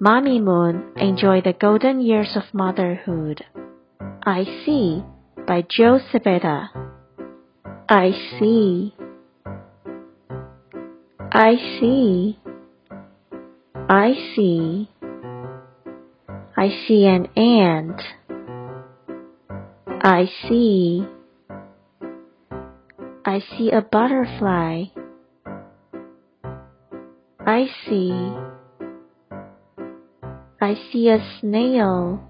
Mommy Moon enjoy the golden years of motherhood. I see by Joe Cepeda. I see. I see. I see. I see an ant. I see. I see a butterfly. I see. I see a snail.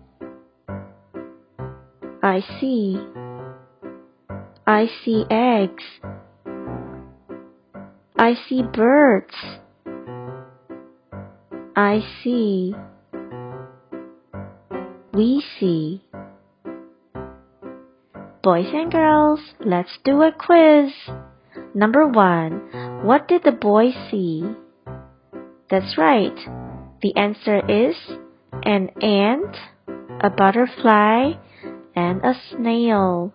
I see. I see eggs. I see birds. I see. We see. Boys and girls, let's do a quiz. Number one, what did the boy see? That's right. The answer is an ant, a butterfly, and a snail.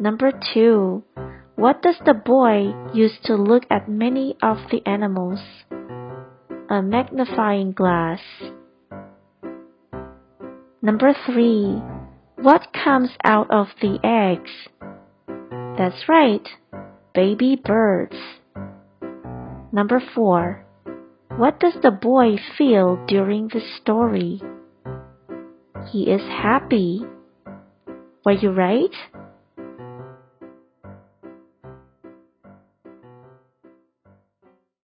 Number two, what does the boy use to look at many of the animals? A magnifying glass. Number three, what comes out of the eggs? That's right, baby birds. Number four, what does the boy feel during the story? He is happy. Were you right?